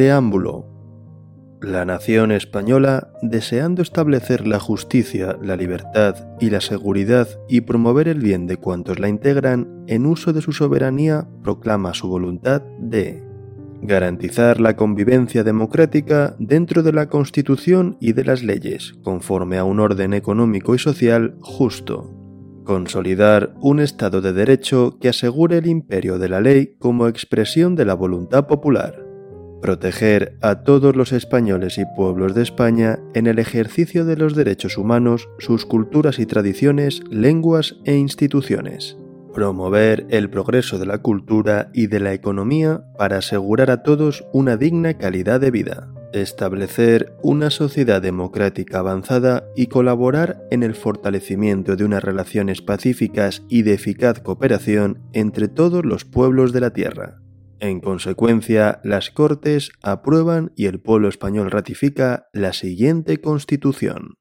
Preámbulo. La nación española, deseando establecer la justicia, la libertad y la seguridad y promover el bien de cuantos la integran, en uso de su soberanía, proclama su voluntad de garantizar la convivencia democrática dentro de la Constitución y de las leyes, conforme a un orden económico y social justo, consolidar un Estado de Derecho que asegure el imperio de la ley como expresión de la voluntad popular, proteger a todos los españoles y pueblos de España en el ejercicio de los derechos humanos, sus culturas y tradiciones, lenguas e instituciones promover el progreso de la cultura y de la economía para asegurar a todos una digna calidad de vida, establecer una sociedad democrática avanzada y colaborar en el fortalecimiento de unas relaciones pacíficas y de eficaz cooperación entre todos los pueblos de la Tierra. En consecuencia, las Cortes aprueban y el pueblo español ratifica la siguiente Constitución.